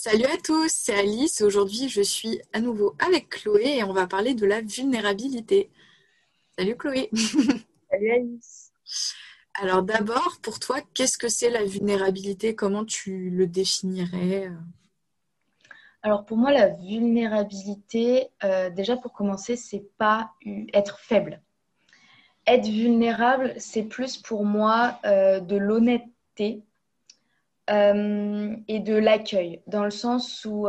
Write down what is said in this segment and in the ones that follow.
Salut à tous, c'est Alice. Aujourd'hui, je suis à nouveau avec Chloé et on va parler de la vulnérabilité. Salut Chloé. Salut Alice. Alors d'abord, pour toi, qu'est-ce que c'est la vulnérabilité? Comment tu le définirais? Alors pour moi, la vulnérabilité, euh, déjà pour commencer, c'est pas être faible. Être vulnérable, c'est plus pour moi euh, de l'honnêteté euh, et de l'accueil, dans le sens où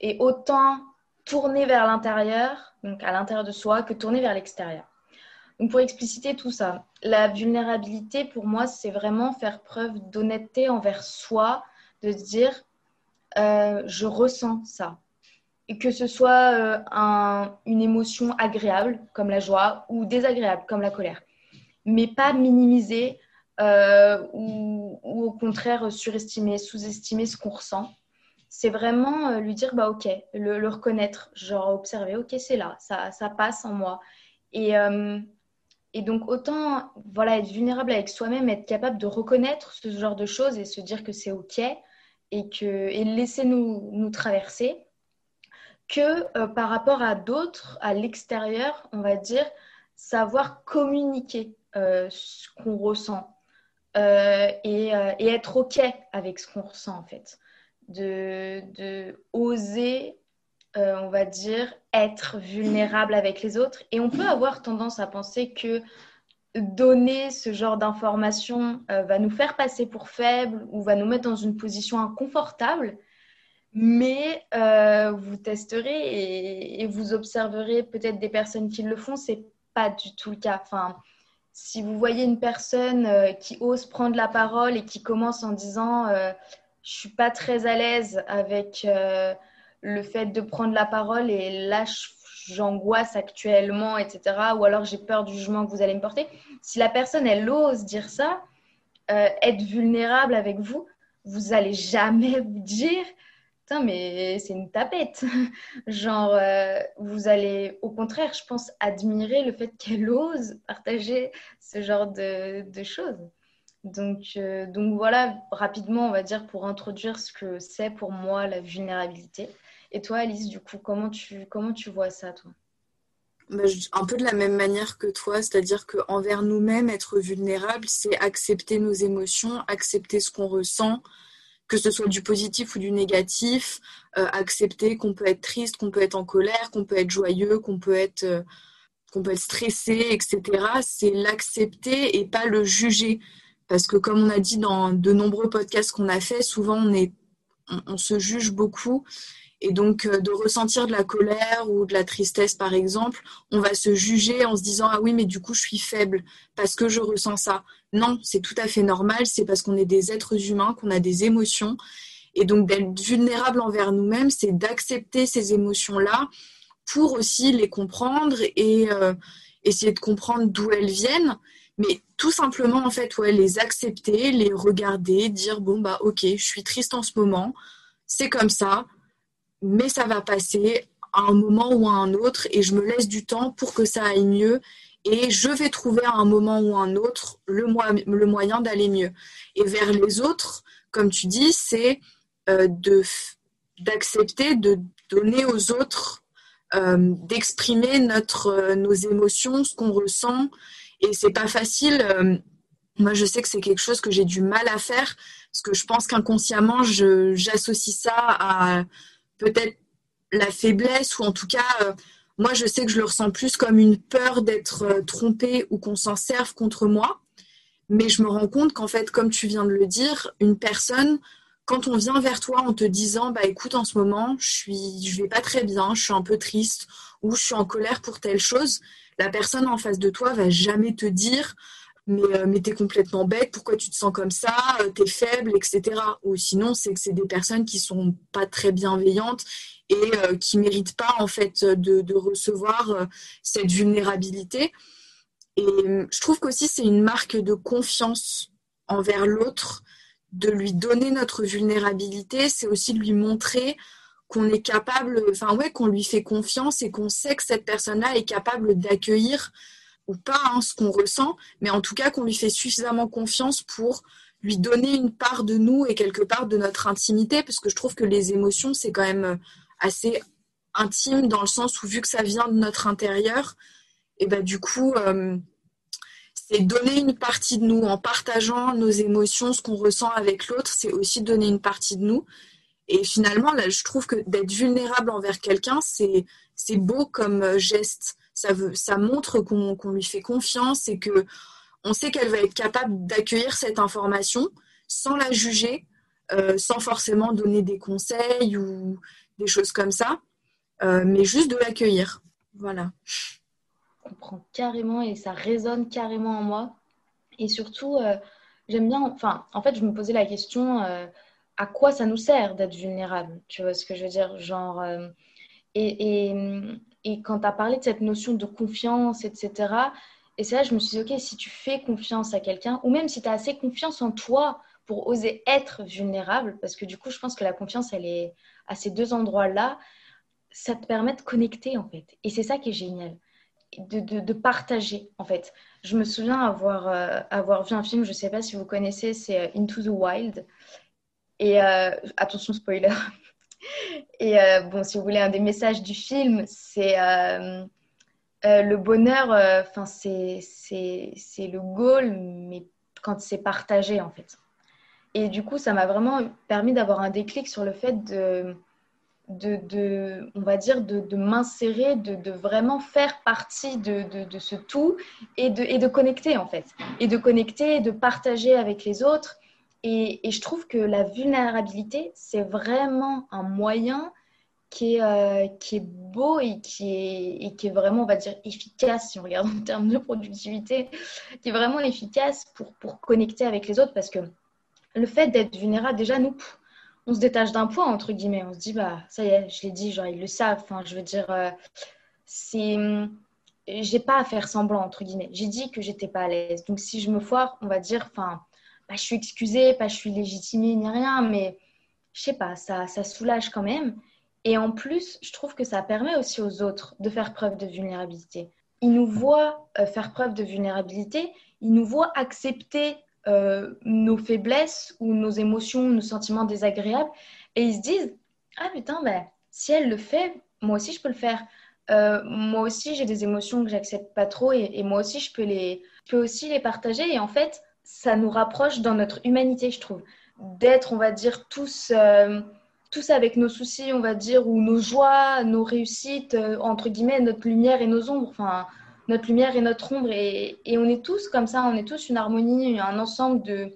et autant tourner vers l'intérieur, donc à l'intérieur de soi, que tourner vers l'extérieur. Donc pour expliciter tout ça, la vulnérabilité pour moi, c'est vraiment faire preuve d'honnêteté envers soi, de se dire euh, je ressens ça. Et que ce soit euh, une émotion agréable comme la joie ou désagréable comme la colère. Mais pas minimiser euh, ou, au contraire surestimer, sous-estimer ce qu'on ressent. C'est vraiment lui dire bah ok, le, reconnaître, genre observer, ok c'est là, ça, passe en moi. Et et donc, autant voilà, être vulnérable avec soi-même, être capable de reconnaître ce genre de choses et se dire que c'est OK et, que, et laisser nous, traverser, que euh, par rapport à d'autres, à l'extérieur, on va dire, savoir communiquer euh, ce qu'on ressent euh, et, et, être OK avec ce qu'on ressent, en fait. De, de oser euh, on va dire, être vulnérable avec les autres. Et on peut avoir tendance à penser que donner ce genre d'informations euh, va nous faire passer pour faibles ou va nous mettre dans une position inconfortable. Mais euh, vous testerez et, vous observerez peut-être des personnes qui le font, c'est pas du tout le cas. Enfin, si vous voyez une personne qui ose prendre la parole et qui commence en disant je suis pas très à l'aise avec le fait de prendre la parole et là, j'angoisse actuellement, etc. Ou alors j'ai peur du jugement que vous allez me porter. Si la personne, elle ose dire ça, euh, être vulnérable avec vous, vous allez jamais vous dire Mais c'est une tapette. Genre, euh, vous allez, au contraire, je pense, admirer le fait qu'elle ose partager ce genre de, choses. Donc, euh, donc voilà, rapidement, on va dire, pour introduire ce que c'est pour moi la vulnérabilité. Et toi, Alice, du coup, comment tu, comment tu vois ça, toi? Bah, un peu de la même manière que toi, c'est-à-dire qu'envers nous-mêmes, être vulnérable, c'est accepter nos émotions, accepter ce qu'on ressent, que ce soit du positif ou du négatif, euh, accepter qu'on peut être triste, qu'on peut être en colère, qu'on peut être joyeux, qu'on peut être, euh, qu'on peut être stressé, etc. C'est l'accepter et pas le juger. Parce que comme on a dit dans de nombreux podcasts qu'on a fait, souvent on, est, on se juge beaucoup et donc, euh, de ressentir de la colère ou de la tristesse, par exemple, on va se juger en se disant Ah oui, mais du coup, je suis faible parce que je ressens ça. Non, c'est tout à fait normal. C'est parce qu'on est des êtres humains, qu'on a des émotions. Et donc, d'être vulnérable envers nous-mêmes, c'est d'accepter ces émotions-là pour aussi les comprendre et euh, essayer de comprendre d'où elles viennent. Mais tout simplement, en fait, ouais, les accepter, les regarder, dire Bon, bah, ok, je suis triste en ce moment. C'est comme ça mais ça va passer à un moment ou à un autre et je me laisse du temps pour que ça aille mieux et je vais trouver à un moment ou à un autre le, le moyen d'aller mieux. Et vers les autres, comme tu dis, c'est euh, d'accepter de donner aux autres, euh, d'exprimer euh, nos émotions, ce qu'on ressent. Et c'est pas facile. moi, je sais que c'est quelque chose que j'ai du mal à faire parce que je pense qu'inconsciemment, j'associe ça à peut-être la faiblesse ou en tout cas, euh, moi je sais que je le ressens plus comme une peur d'être euh, trompée ou qu'on s'en serve contre moi. Mais je me rends compte qu'en fait, comme tu viens de le dire, une personne, quand on vient vers toi en te disant, bah écoute, en ce moment, je suis, je vais pas très bien, je suis un peu triste ou je suis en colère pour telle chose, la personne en face de toi va jamais te dire, mais, euh, mais t'es complètement bête, pourquoi tu te sens comme ça, euh, t'es faible, etc. Ou sinon, c'est que c'est des personnes qui sont pas très bienveillantes et euh, qui méritent pas en fait de, recevoir cette vulnérabilité. Et je trouve qu'aussi c'est une marque de confiance envers l'autre, de lui donner notre vulnérabilité, c'est aussi de lui montrer qu'on est capable, enfin ouais, qu'on lui fait confiance et qu'on sait que cette personne-là est capable d'accueillir ou pas hein, ce qu'on ressent, mais en tout cas qu'on lui fait suffisamment confiance pour lui donner une part de nous et quelque part de notre intimité, parce que je trouve que les émotions, c'est quand même assez intime dans le sens où vu que ça vient de notre intérieur, et ben du coup, euh, c'est donner une partie de nous en partageant nos émotions, ce qu'on ressent avec l'autre, c'est aussi donner une partie de nous. Et finalement, je trouve que d'être vulnérable envers quelqu'un, c'est beau comme geste. Ça montre qu'on lui fait confiance et que on sait qu'elle va être capable d'accueillir cette information sans la juger, euh, sans forcément donner des conseils ou des choses comme ça, euh, mais juste de l'accueillir. Voilà. Je comprends carrément et ça résonne carrément en moi. Et surtout, euh, j'aime bien, enfin, en fait, je me posais la question à quoi ça nous sert d'être vulnérable Tu vois ce que je veux dire? Genre, et, et, et, quand tu as parlé de cette notion de confiance, etc., et c'est là je me suis dit, ok, si tu fais confiance à quelqu'un, ou même si tu as assez confiance en toi pour oser être vulnérable, parce que du coup, je pense que la confiance, elle est à ces deux endroits-là, ça te permet de connecter, en fait. Et c'est ça qui est génial, de, de, partager, en fait. Je me souviens avoir, euh, avoir vu un film, je ne sais pas si vous connaissez, c'est euh, Into the Wild. Et euh, attention, spoiler. Et bon, si vous voulez un des messages du film, c'est euh, le bonheur, euh, enfin c'est le goal, mais quand c'est partagé en fait. Et du coup, ça m'a vraiment permis d'avoir un déclic sur le fait de, de, de on va dire, de, de m'insérer, de, de, vraiment faire partie de, ce tout et de, et de connecter en fait. Et de connecter, de partager avec les autres. Et, je trouve que la vulnérabilité, c'est vraiment un moyen qui est, euh, qui est beau et qui est, et qui est vraiment, on va dire, efficace, si on regarde en termes de productivité, qui est vraiment efficace pour, pour connecter avec les autres parce que le fait d'être vulnérable, déjà, nous, on se détache d'un poids, entre guillemets. On se dit, bah, ça y est, je l'ai dit, genre, ils le savent. Enfin, je veux dire, euh, c'est. J'ai pas à faire semblant, entre guillemets. J'ai dit que j'étais pas à l'aise. Donc, si je me foire, on va dire, enfin, bah, je suis excusée, pas je suis légitimée ni rien, mais je sais pas, ça, ça soulage quand même. Et en plus, je trouve que ça permet aussi aux autres de faire preuve de vulnérabilité. Ils nous voient euh, faire preuve de vulnérabilité, ils nous voient accepter euh, nos faiblesses ou nos émotions, nos sentiments désagréables, et ils se disent Ah putain, ben, si elle le fait, moi aussi je peux le faire. Euh, moi aussi j'ai des émotions que j'accepte pas trop, et, moi aussi je peux, les, je peux aussi les partager. Et en fait, ça nous rapproche dans notre humanité, je trouve, d'être, on va dire, tous tous avec nos soucis, on va dire, ou nos joies, nos réussites, euh, entre guillemets, notre lumière et nos ombres, enfin, notre lumière et notre ombre. Et, on est tous comme ça, on est tous une harmonie, un ensemble de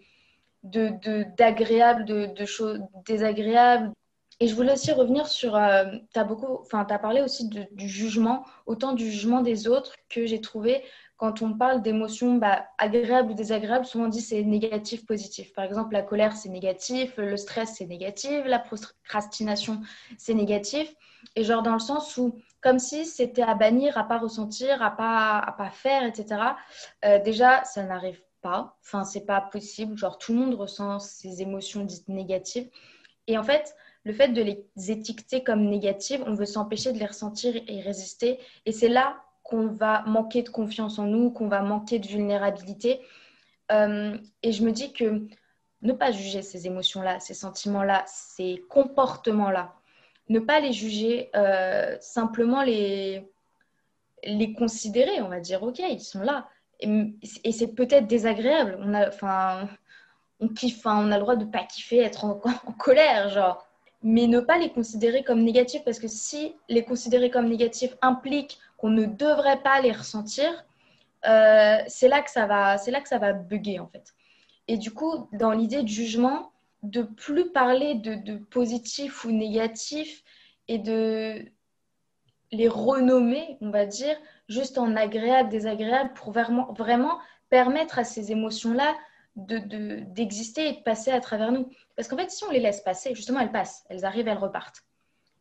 d'agréables, de, de, choses désagréables. Et je voulais aussi revenir sur, euh, tu as as parlé aussi du jugement, autant du jugement des autres que j'ai trouvé quand on parle d'émotions bah, agréables ou désagréables, souvent on dit c'est négatif, positif. Par exemple, la colère, c'est négatif, le stress, c'est négatif, la procrastination, c'est négatif. Et genre dans le sens où, comme si c'était à bannir, à pas ressentir, à pas, à pas faire, etc. Euh, déjà, ça n'arrive pas. Enfin, c'est pas possible. Genre, tout le monde ressent ces émotions dites négatives. Et en fait, le fait de les étiqueter comme négatives, on veut s'empêcher de les ressentir et résister. Et c'est là qu'on va manquer de confiance en nous, qu'on va manquer de vulnérabilité. Euh, et je me dis que ne pas juger ces émotions-là, ces sentiments-là, ces comportements-là, ne pas les juger, euh, simplement les, les considérer, on va dire, ok, ils sont là. Et, c'est peut-être désagréable. On a, enfin, on kiffe, on a le droit de pas kiffer, être en, en colère, genre mais ne pas les considérer comme négatifs parce que si les considérer comme négatifs implique qu'on ne devrait pas les ressentir, euh, c'est là que ça va, c'est là que ça va bugger en fait. Et du coup, dans l'idée de jugement, de plus parler de, positif ou négatif et de les renommer, on va dire, juste en agréable, désagréable, pour vraiment, vraiment permettre à ces émotions-là d'exister de, et de passer à travers nous. Parce qu'en fait, si on les laisse passer, justement, elles passent, elles arrivent, elles repartent.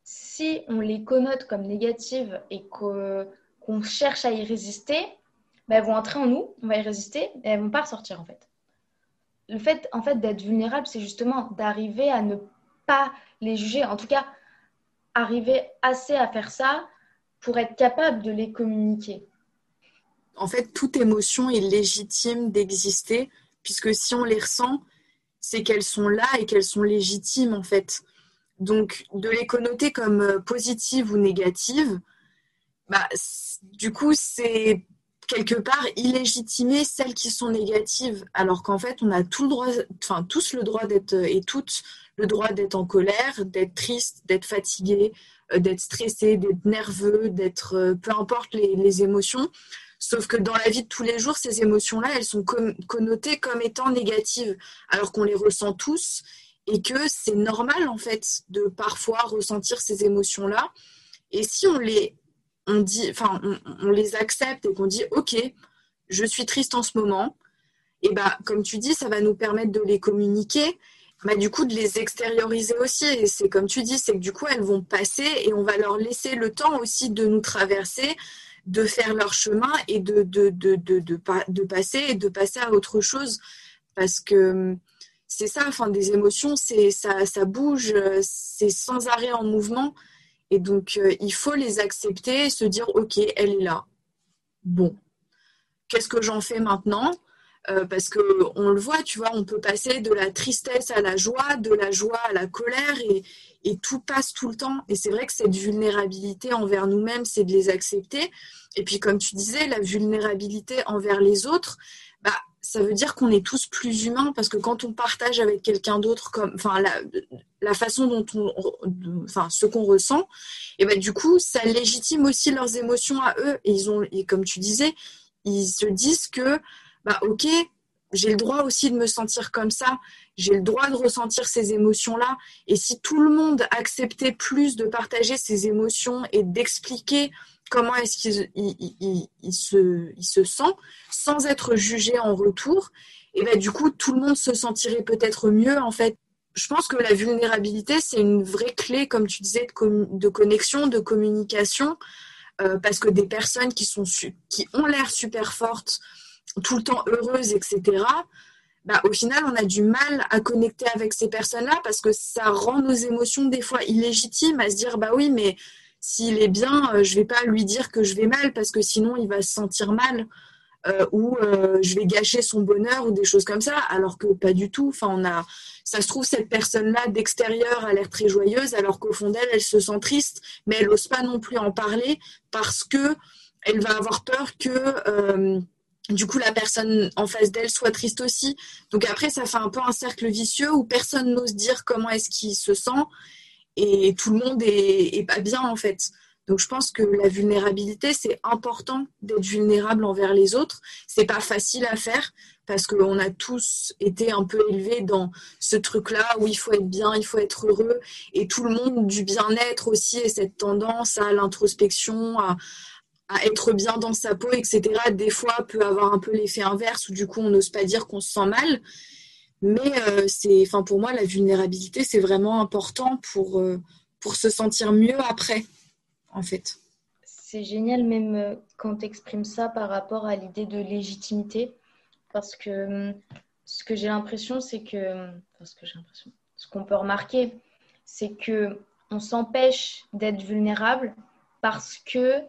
Si on les connote comme négatives et qu'on cherche à y résister, ben, elles vont entrer en nous, on va y résister et elles vont pas ressortir en fait. Le fait, en fait d'être vulnérable, c'est justement d'arriver à ne pas les juger, en tout cas, arriver assez à faire ça pour être capable de les communiquer. En fait, toute émotion est légitime d'exister puisque si on les ressent, c'est qu'elles sont là et qu'elles sont légitimes en fait. Donc de les connoter comme euh, positives ou négatives, bah, du coup c'est quelque part illégitimer celles qui sont négatives, alors qu'en fait on a tout le droit, enfin tous le droit d'être et toutes le droit d'être en colère, d'être triste, d'être fatigué, euh, d'être stressé, d'être nerveux, d'être euh, peu importe les émotions. Sauf que dans la vie de tous les jours, ces émotions-là, elles sont connotées comme étant négatives, alors qu'on les ressent tous et que c'est normal en fait de parfois ressentir ces émotions-là. Et si on les, on dit, enfin, on, les accepte et qu'on dit, ok, je suis triste en ce moment, et bah, comme tu dis, ça va nous permettre de les communiquer, bah, du coup, de les extérioriser aussi. Et c'est comme tu dis, c'est que du coup, elles vont passer et on va leur laisser le temps aussi de nous traverser de faire leur chemin et de, de, de, de, de, passer et de passer à autre chose. Parce que c'est ça, enfin, des émotions, c'est ça, ça bouge, c'est sans arrêt en mouvement. Et donc, euh, il faut les accepter et se dire, OK, elle est là. Bon, qu'est-ce que j'en fais maintenant? Euh, parce que on le voit, tu vois, on peut passer de la tristesse à la joie, de la joie à la colère, et, et tout passe tout le temps. Et c'est vrai que cette vulnérabilité envers nous-mêmes, c'est de les accepter. Et puis, comme tu disais, la vulnérabilité envers les autres, bah, ça veut dire qu'on est tous plus humains parce que quand on partage avec quelqu'un d'autre, comme, enfin, la, façon dont on, enfin, ce qu'on ressent, et bah, du coup, ça légitime aussi leurs émotions à eux. Et ils ont, et comme tu disais, ils se disent que, bah, ok, j'ai le droit aussi de me sentir comme ça, j'ai le droit de ressentir ces émotions-là. Et si tout le monde acceptait plus de partager ces émotions et d'expliquer comment est-ce qu'il il, se, sent sans être jugé en retour, et ben du coup, tout le monde se sentirait peut-être mieux en fait. Je pense que la vulnérabilité, c'est une vraie clé, comme tu disais, de, de connexion, de communication, euh, parce que des personnes qui, sont qui ont l'air super fortes, tout le temps heureuses, etc., bah, au final, on a du mal à connecter avec ces personnes-là parce que ça rend nos émotions des fois illégitimes à se dire, bah oui, mais s'il est bien, euh, je vais pas lui dire que je vais mal parce que sinon il va se sentir mal euh, ou euh, je vais gâcher son bonheur ou des choses comme ça, alors que pas du tout. Ça se trouve cette personne-là d'extérieur a l'air très joyeuse, alors qu'au fond d'elle, elle se sent triste, mais elle n'ose pas non plus en parler parce que elle va avoir peur que du coup la personne en face d'elle soit triste aussi. Donc après, ça fait un peu un cercle vicieux où personne n'ose dire comment est-ce qu'il se sent et tout le monde est, pas bien en fait. Donc je pense que la vulnérabilité, c'est important d'être vulnérable envers les autres. C'est pas facile à faire parce qu'on a tous été un peu élevés dans ce truc-là où il faut être bien, il faut être heureux et tout le monde du bien-être aussi et cette tendance à l'introspection, à, à être bien dans sa peau, etc., des fois peut avoir un peu l'effet inverse où du coup on n'ose pas dire qu'on se sent mal. Mais euh, pour moi, la vulnérabilité, c'est vraiment important pour, euh, pour se sentir mieux après, en fait. C'est génial même euh, quand tu exprimes ça par rapport à l'idée de légitimité, parce que ce que j'ai l'impression, c'est que, enfin, ce que j'ai l'impression, ce qu'on peut remarquer, c'est que on s'empêche d'être vulnérable parce que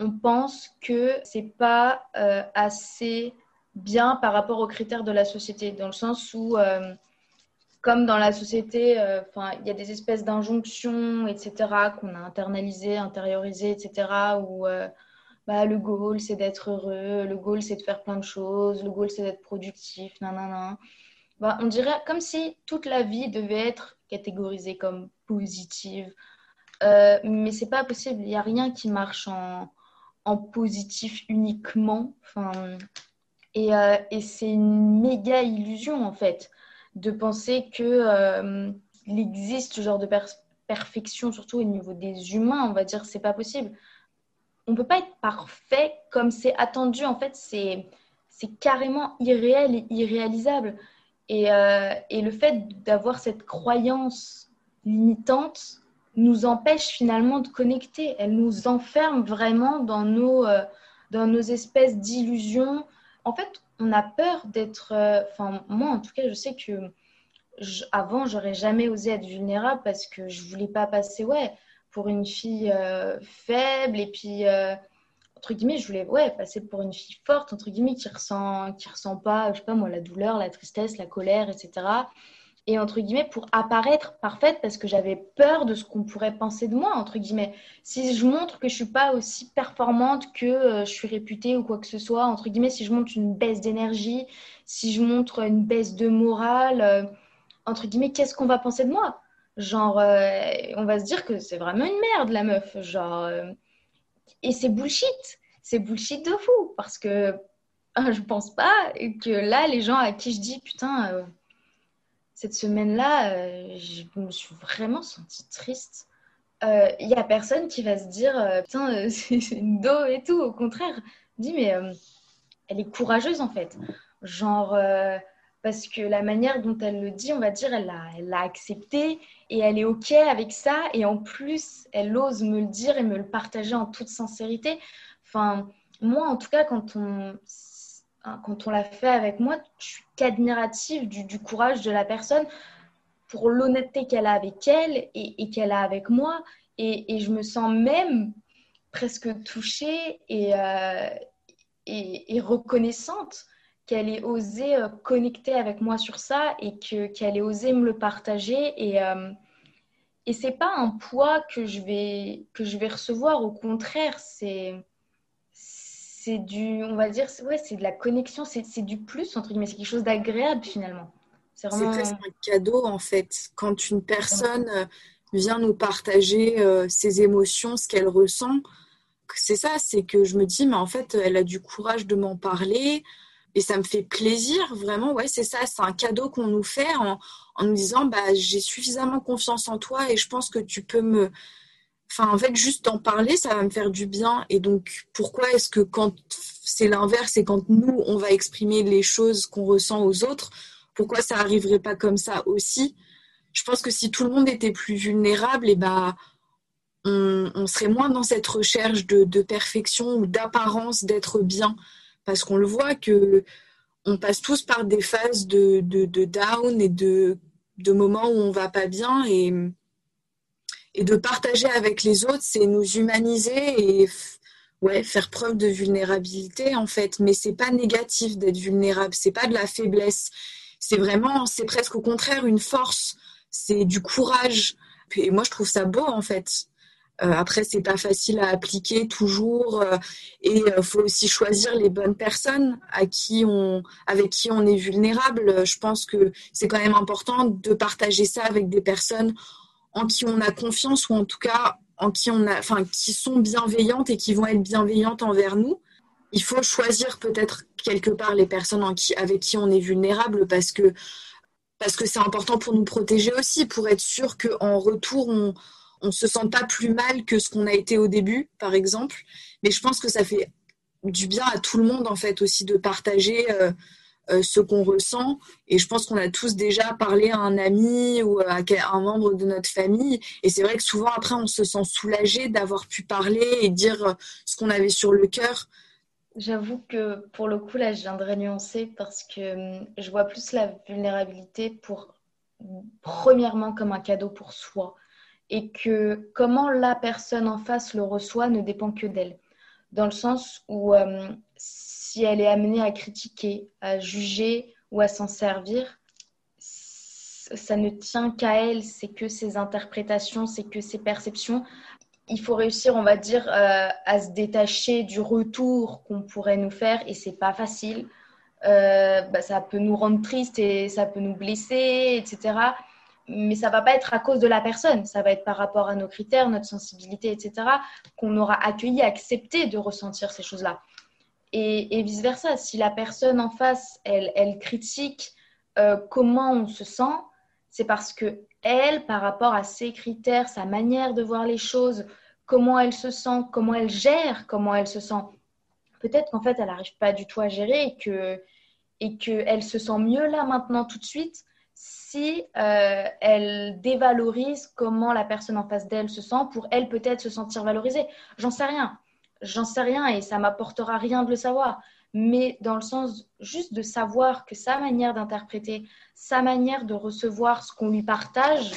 on pense que c'est pas assez bien par rapport aux critères de la société, dans le sens où, euh, comme dans la société, euh, il y a des espèces d'injonctions, etc., qu'on a internalisées, intériorisées, etc., où bah, le goal, c'est d'être heureux, le goal, c'est de faire plein de choses, le goal, c'est d'être productif, nanana. Bah, on dirait comme si toute la vie devait être catégorisée comme positive. mais c'est pas possible, il n'y a rien qui marche en, en positif uniquement. Enfin, et, euh, et c'est une méga illusion en fait de penser que euh, existe ce genre de perfection, surtout au niveau des humains, on va dire, c'est pas possible. On peut pas être parfait comme c'est attendu. En fait, c'est c'est carrément irréel et irréalisable. Et, euh, et le fait d'avoir cette croyance limitante, nous empêche finalement de connecter. Elle nous enferme vraiment dans nos, euh, dans nos espèces d'illusions. En fait, on a peur d'être. Euh, enfin, moi, en tout cas, je sais que avant, j'aurais jamais osé être vulnérable parce que je voulais pas passer, ouais, pour une fille euh, faible et puis entre guillemets, je voulais ouais, passer pour une fille forte, entre guillemets, qui ressent, qui ressent pas, je sais pas moi, la douleur, la tristesse, la colère, etc. Et entre guillemets, pour apparaître parfaite, parce que j'avais peur de ce qu'on pourrait penser de moi. Si je montre que je suis pas aussi performante que euh, je suis réputée ou quoi que ce soit, entre guillemets, si je montre une baisse d'énergie, si je montre une baisse de morale, euh, entre guillemets, qu'est-ce qu'on va penser de moi? Genre, euh, on va se dire que c'est vraiment une merde, la meuf. Genre, et c'est bullshit. C'est bullshit de fou. Parce que je pense pas que là, les gens à qui je dis, putain, cette semaine-là, euh, je me suis vraiment sentie triste. Il euh, y a personne qui va se dire, putain, c'est une dos et tout. Au contraire, dis, mais elle est courageuse en fait. Genre, parce que la manière dont elle le dit, on va dire, elle l'a accepté et elle est OK avec ça. Et en plus, elle ose me le dire et me le partager en toute sincérité. Enfin, moi, en tout cas, quand on, quand on l'a fait avec moi, je suis qu'admirative du, courage de la personne pour l'honnêteté qu'elle a avec elle et, qu'elle a avec moi. Et, je me sens même presque touchée et, euh, reconnaissante qu'elle ait osé euh, connecter avec moi sur ça et que, qu'elle ait osé me le partager. Et, euh, et c'est pas un poids que je vais, que je vais recevoir. Au contraire, c'est, c'est du, on va dire, ouais, c'est de la connexion, c'est, du plus, entre guillemets, c'est quelque chose d'agréable finalement. C'est, vraiment... c'est presque un cadeau en fait. Quand une personne euh, vient nous partager ses émotions, ce qu'elle ressent, c'est ça, c'est que je me dis, mais en fait, elle a du courage de m'en parler et ça me fait plaisir, vraiment, ouais, c'est ça, c'est un cadeau qu'on nous fait en, en nous disant, bah, j'ai suffisamment confiance en toi et je pense que tu peux me... Enfin, en fait, juste en parler, ça va me faire du bien. Et donc, pourquoi est-ce que quand c'est l'inverse et quand nous, on va exprimer les choses qu'on ressent aux autres, pourquoi ça arriverait pas comme ça aussi? Je pense que si tout le monde était plus vulnérable, et bah, on, on serait moins dans cette recherche de, de perfection ou d'apparence d'être bien parce qu'on le voit que on passe tous par des phases de, de, down et de, de, moments où on va pas bien et, et de partager avec les autres, c'est nous humaniser et ouais, faire preuve de vulnérabilité en fait. Mais c'est pas négatif d'être vulnérable, c'est pas de la faiblesse. C'est vraiment, c'est presque au contraire une force, c'est du courage. Et moi, je trouve ça beau en fait. Euh, après, c'est pas facile à appliquer toujours, euh, et il euh, faut aussi choisir les bonnes personnes à qui on, avec qui on est vulnérable. Je pense que c'est quand même important de partager ça avec des personnes en qui on a confiance ou en tout cas en qui on a, enfin, qui sont bienveillantes et qui vont être bienveillantes envers nous. Il faut choisir peut-être quelque part les personnes avec qui on est vulnérable parce que parce que c'est important pour nous protéger aussi, pour être sûr qu'en retour on on se sent pas plus mal que ce qu'on a été au début, par exemple. Mais je pense que ça fait du bien à tout le monde, en fait, aussi de partager euh, ce qu'on ressent. Et je pense qu'on a tous déjà parlé à un ami ou à un membre de notre famille. Et c'est vrai que souvent, après, on se sent soulagé d'avoir pu parler et dire euh, ce qu'on avait sur le cœur. J'avoue que pour le coup, là, je viendrais nuancer parce que hum, je vois plus la vulnérabilité pour, premièrement, comme un cadeau pour soi et que comment la personne en face le reçoit ne dépend que d'elle. Dans le sens où euh, si elle est amenée à critiquer, à juger ou à s'en servir, ça ne tient qu'à elle, c'est que ses interprétations, c'est que ses perceptions. Il faut réussir, on va dire, euh, à se détacher du retour qu'on pourrait nous faire et c'est pas facile. Euh, bah, ça peut nous rendre tristes et ça peut nous blesser, etc mais ça va pas être à cause de la personne, ça va être par rapport à nos critères, notre sensibilité, etc., qu'on aura accueilli, accepté de ressentir ces choses-là. Et, vice-versa, si la personne en face, elle, critique euh, comment on se sent, c'est parce que elle, par rapport à ses critères, sa manière de voir les choses, comment elle se sent, comment elle gère, comment elle se sent, peut-être qu'en fait, elle n'arrive pas du tout à gérer et que et qu'elle se sent mieux là maintenant tout de suite si euh, elle dévalorise comment la personne en face d'elle se sent pour elle peut-être se sentir valorisée. J'en sais rien. J'en sais rien et ça m'apportera rien de le savoir. Mais dans le sens juste de savoir que sa manière d'interpréter, sa manière de recevoir ce qu'on lui partage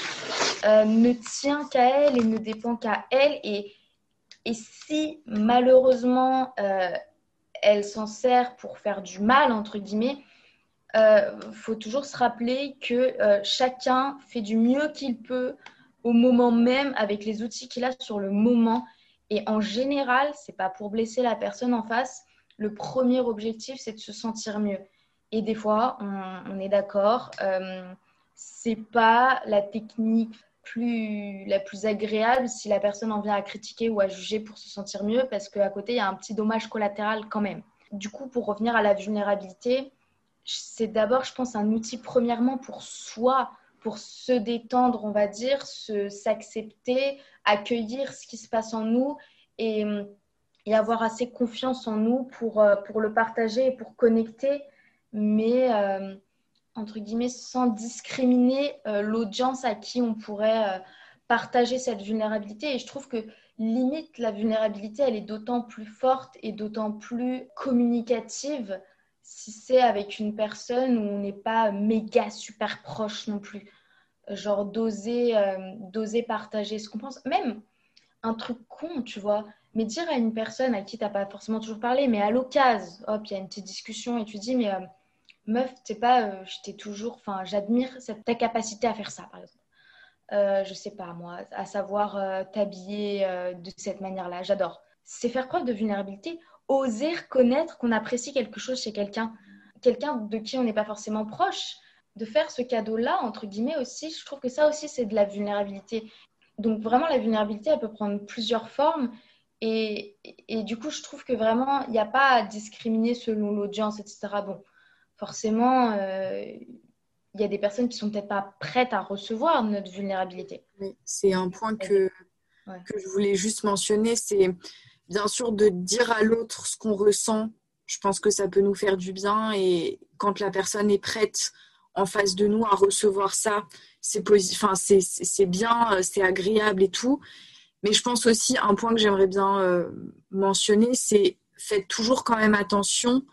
euh, ne tient qu'à elle et ne dépend qu'à elle. Et Et si malheureusement elle s'en sert pour faire du mal, entre guillemets, il euh, faut toujours se rappeler que euh, chacun fait du mieux qu'il peut au moment même avec les outils qu'il a sur le moment. Et en général, c'est pas pour blesser la personne en face. Le premier objectif, c'est de se sentir mieux. Et des fois, on, est d'accord, euh, c'est pas la technique plus, la plus agréable si la personne en vient à critiquer ou à juger pour se sentir mieux, parce qu'à côté, il y a un petit dommage collatéral quand même. Du coup, pour revenir à la vulnérabilité, c'est d'abord, je pense, un outil premièrement pour soi, pour se détendre, on va dire, s'accepter, accueillir ce qui se passe en nous et, avoir assez confiance en nous pour, euh, pour le partager et pour connecter, mais euh, entre guillemets sans discriminer euh, l'audience à qui on pourrait partager cette vulnérabilité. Et je trouve que limite, la vulnérabilité, elle est d'autant plus forte et d'autant plus communicative si c'est avec une personne où on n'est pas méga super proche non plus. Genre d'oser, euh, d'oser partager ce qu'on pense. Même un truc con, tu vois. Mais dire à une personne à qui tu n'as pas forcément toujours parlé, mais à l'occasion, hop, il y a une petite discussion et tu dis, mais euh, meuf, sais pas, euh, je t'ai toujours, enfin, j'admire ta capacité à faire ça, par exemple. je sais pas, moi, à savoir t'habiller de cette manière-là, j'adore. C'est faire preuve de vulnérabilité oser reconnaître qu'on apprécie quelque chose chez quelqu'un, quelqu'un de qui on n'est pas forcément proche, de faire ce cadeau-là, entre guillemets aussi, je trouve que ça aussi, c'est de la vulnérabilité. Donc vraiment, la vulnérabilité, elle peut prendre plusieurs formes. Et, et du coup, je trouve que vraiment, il n'y a pas à discriminer selon l'audience, etc. Bon, forcément, euh, il y a des personnes qui sont peut-être pas prêtes à recevoir notre vulnérabilité. Oui, c'est un point que, que je voulais juste mentionner, c'est bien sûr de dire à l'autre ce qu'on ressent, je pense que ça peut nous faire du bien. Et quand la personne est prête en face de nous à recevoir ça, c'est enfin, c'est bien, c'est agréable et tout. Mais je pense aussi un point que j'aimerais bien euh, mentionner, c'est faites toujours quand même attention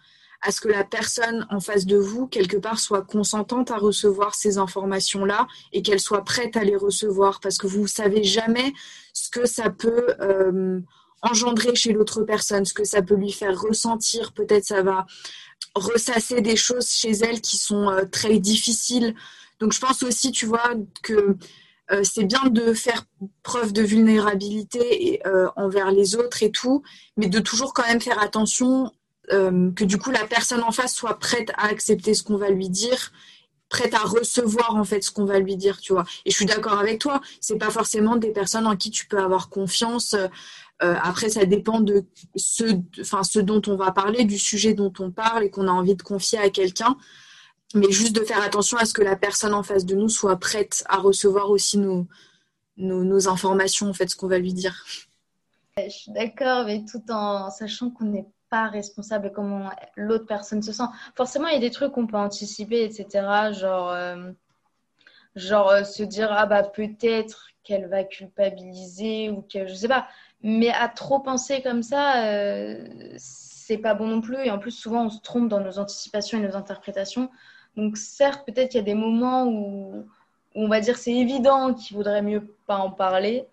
à ce que la personne en face de vous, quelque part, soit consentante à recevoir ces informations-là et qu'elle soit prête à les recevoir. Parce que vous ne savez jamais ce que ça peut euh, engendrer chez l'autre personne, ce que ça peut lui faire ressentir. Peut-être ça va ressasser des choses chez elle qui sont euh, très difficiles. Donc je pense aussi, tu vois, que euh, c'est bien de faire preuve de vulnérabilité euh, envers les autres et tout, mais de toujours quand même faire attention que du coup la personne en face soit prête à accepter ce qu'on va lui dire prête à recevoir en fait ce qu'on va lui dire, tu vois. Et je suis d'accord avec toi, c'est pas forcément des personnes en qui tu peux avoir confiance. Euh, après, ça dépend de ce, enfin, ce dont on va parler, du sujet dont on parle et qu'on a envie de confier à quelqu'un. Mais juste de faire attention à ce que la personne en face de nous soit prête à recevoir aussi nos, nos, informations, en fait, ce qu'on va lui dire. Je suis d'accord, mais tout en sachant qu'on n'est pas responsable comment l'autre personne se sent. Forcément, il y a des trucs qu'on peut anticiper, etc. Genre, euh, genre euh, se dire, ah bah peut-être qu'elle va culpabiliser ou que je sais pas. Mais à trop penser comme ça, euh, c'est pas bon non plus. Et en plus, souvent, on se trompe dans nos anticipations et nos interprétations. Donc, certes, peut-être qu'il y a des moments où, on va dire c'est évident qu'il vaudrait mieux pas en parler.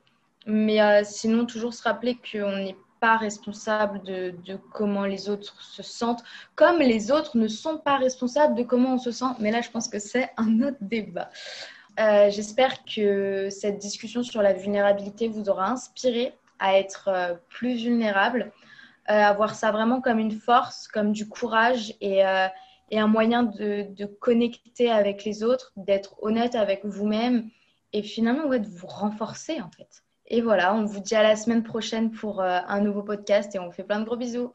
Mais sinon, toujours se rappeler qu'on n'est pas responsable de, comment les autres se sentent, comme les autres ne sont pas responsables de comment on se sent. Mais là, je pense que c'est un autre débat. Euh, j'espère que cette discussion sur la vulnérabilité vous aura inspiré à être euh, plus vulnérable, euh, à voir ça vraiment comme une force, comme du courage et, euh, un moyen de, connecter avec les autres, d'être honnête avec vous-même et finalement de vous renforcer en fait. Et voilà, on vous dit à la semaine prochaine pour un nouveau podcast et on vous fait plein de gros bisous.